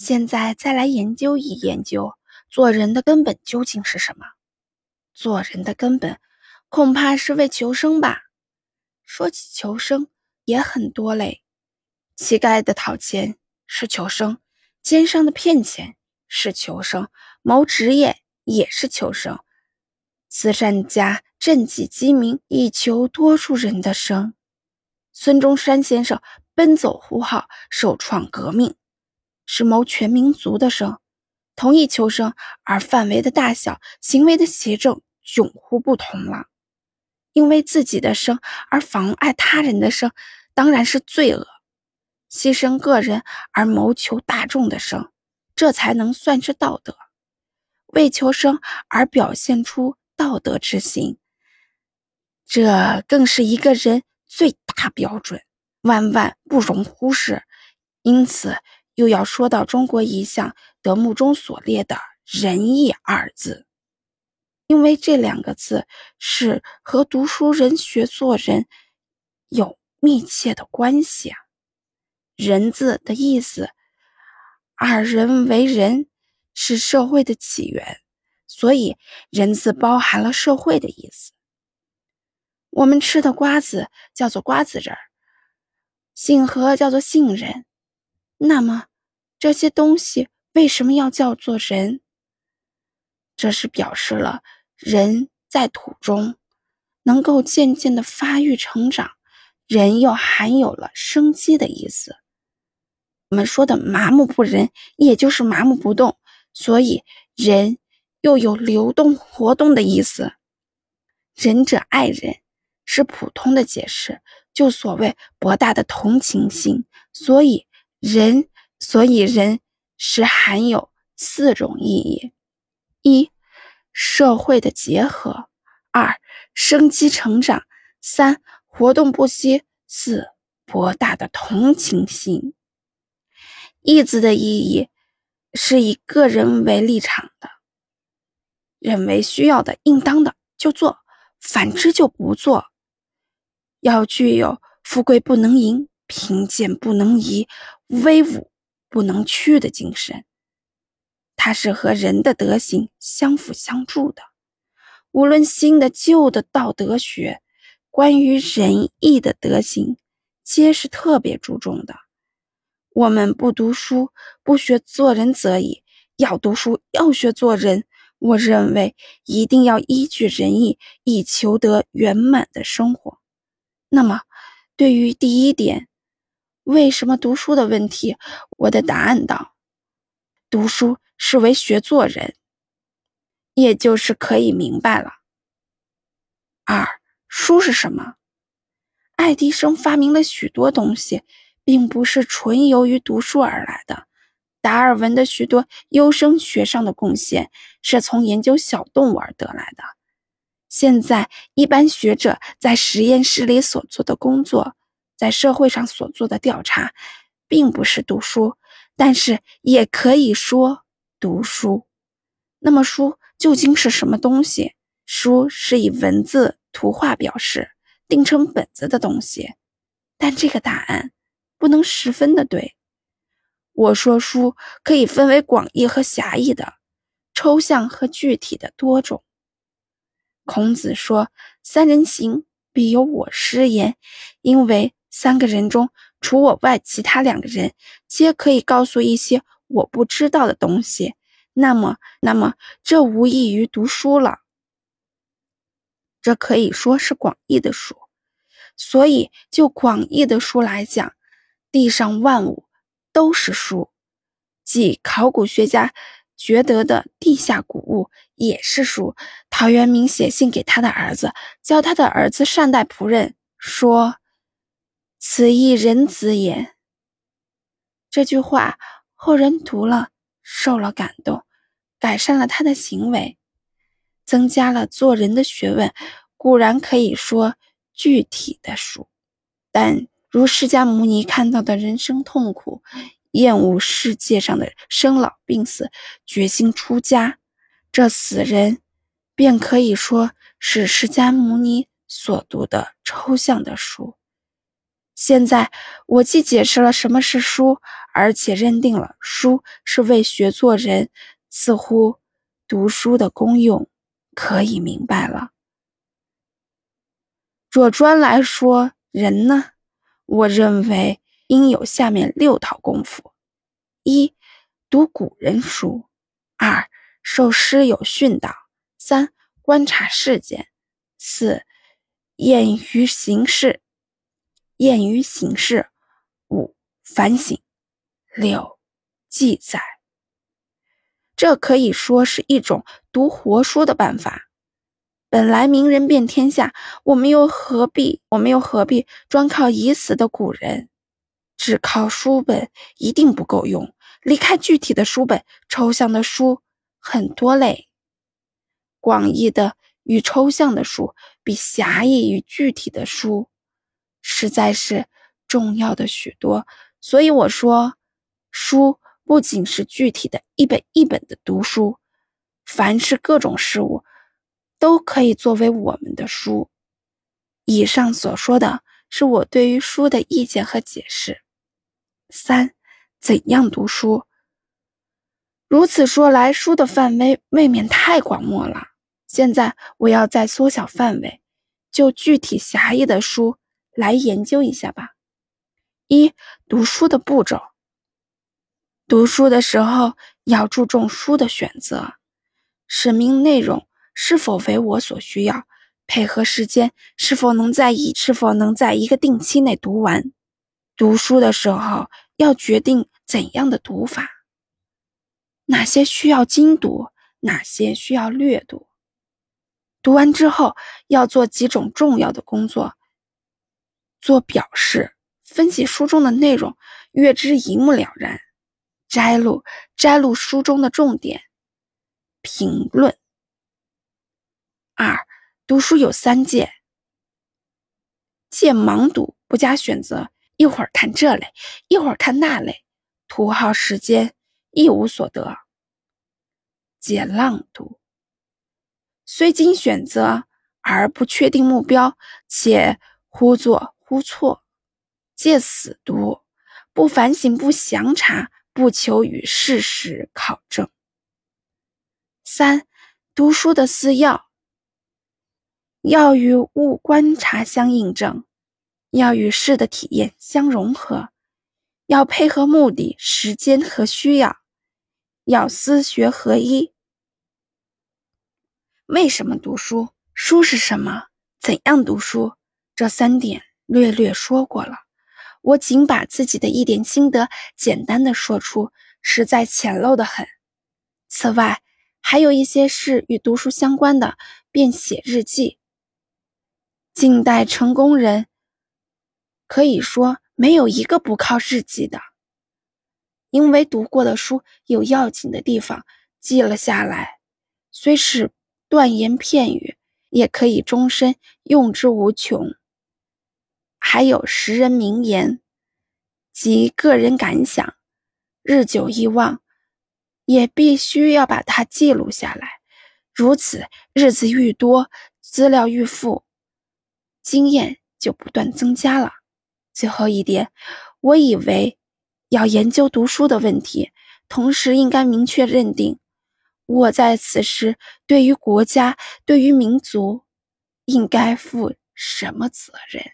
现在再来研究一研究，做人的根本究竟是什么？做人的根本，恐怕是为求生吧。说起求生，也很多类。乞丐的讨钱是求生，奸商的骗钱是求生，谋职业也是求生。慈善家赈济饥民，以求多数人的生。孙中山先生奔走呼号，首创革命。是谋全民族的生，同意求生，而范围的大小、行为的邪正迥乎不同了。因为自己的生而妨碍他人的生，当然是罪恶；牺牲个人而谋求大众的生，这才能算是道德。为求生而表现出道德之心，这更是一个人最大标准，万万不容忽视。因此。又要说到中国一项德目中所列的“仁义”二字，因为这两个字是和读书人学做人有密切的关系啊。人字的意思，二人为人，是社会的起源，所以人字包含了社会的意思。我们吃的瓜子叫做瓜子仁儿，杏核叫做杏仁，那么。这些东西为什么要叫做人？这是表示了人在土中能够渐渐的发育成长，人又含有了生机的意思。我们说的麻木不仁，也就是麻木不动，所以人又有流动活动的意思。仁者爱人，是普通的解释，就所谓博大的同情心，所以人。所以，人是含有四种意义：一、社会的结合；二、生机成长；三、活动不息；四、博大的同情心。义字的意义是以个人为立场的，认为需要的、应当的就做，反之就不做。要具有富贵不能淫，贫贱不能移，威武。不能屈的精神，它是和人的德行相辅相助的。无论新的旧的道德学，关于仁义的德行，皆是特别注重的。我们不读书，不学做人则已；要读书，要学做人。我认为一定要依据仁义，以求得圆满的生活。那么，对于第一点。为什么读书的问题？我的答案道：读书是为学做人，也就是可以明白了。二，书是什么？爱迪生发明了许多东西，并不是纯由于读书而来的。达尔文的许多优生学上的贡献，是从研究小动物而得来的。现在，一般学者在实验室里所做的工作。在社会上所做的调查，并不是读书，但是也可以说读书。那么，书究竟是什么东西？书是以文字、图画表示、定成本子的东西。但这个答案不能十分的对。我说，书可以分为广义和狭义的，抽象和具体的多种。孔子说：“三人行，必有我师焉。”因为三个人中，除我外，其他两个人皆可以告诉一些我不知道的东西。那么，那么这无异于读书了。这可以说是广义的书。所以，就广义的书来讲，地上万物都是书，即考古学家觉得的地下古物也是书。陶渊明写信给他的儿子，教他的儿子善待仆人，说。此亦人子也。这句话后人读了，受了感动，改善了他的行为，增加了做人的学问。固然可以说具体的书，但如释迦牟尼看到的人生痛苦，厌恶世界上的生老病死，决心出家，这死人便可以说是释迦牟尼所读的抽象的书。现在我既解释了什么是书，而且认定了书是为学做人，似乎读书的功用可以明白了。若专来说人呢，我认为应有下面六套功夫：一、读古人书；二、受师友训导；三、观察事件；四、验于形式；验于形式；五、反省。六，记载，这可以说是一种读活书的办法。本来名人遍天下，我们又何必我们又何必专靠已死的古人？只靠书本一定不够用。离开具体的书本，抽象的书很多类。广义的与抽象的书，比狭义与具体的书，实在是重要的许多。所以我说。书不仅是具体的一本一本的读书，凡是各种事物，都可以作为我们的书。以上所说的是我对于书的意见和解释。三，怎样读书？如此说来，书的范围未免太广漠了。现在我要再缩小范围，就具体狭义的书来研究一下吧。一，读书的步骤。读书的时候要注重书的选择，使命内容是否为我所需要，配合时间是否能在一是否能在一个定期内读完。读书的时候要决定怎样的读法，哪些需要精读，哪些需要略读。读完之后要做几种重要的工作：做表示，分析书中的内容，阅之一目了然。摘录摘录书中的重点，评论。二读书有三戒：戒盲读，不加选择，一会儿看这类，一会儿看那类，徒耗时间，一无所得；戒浪读，虽经选择而不确定目标，且忽做忽错；借死读，不反省，不详查。不求与事实考证。三、读书的四要：要与物观察相印证，要与事的体验相融合，要配合目的、时间和需要，要思学合一。为什么读书？书是什么？怎样读书？这三点略略说过了。我仅把自己的一点心得简单的说出，实在浅陋的很。此外，还有一些事与读书相关的，便写日记。近代成功人可以说没有一个不靠日记的，因为读过的书有要紧的地方记了下来，虽是断言片语，也可以终身用之无穷。还有识人名言及个人感想，日久易忘，也必须要把它记录下来。如此，日子愈多，资料愈富，经验就不断增加了。最后一点，我以为要研究读书的问题，同时应该明确认定，我在此时对于国家、对于民族，应该负什么责任。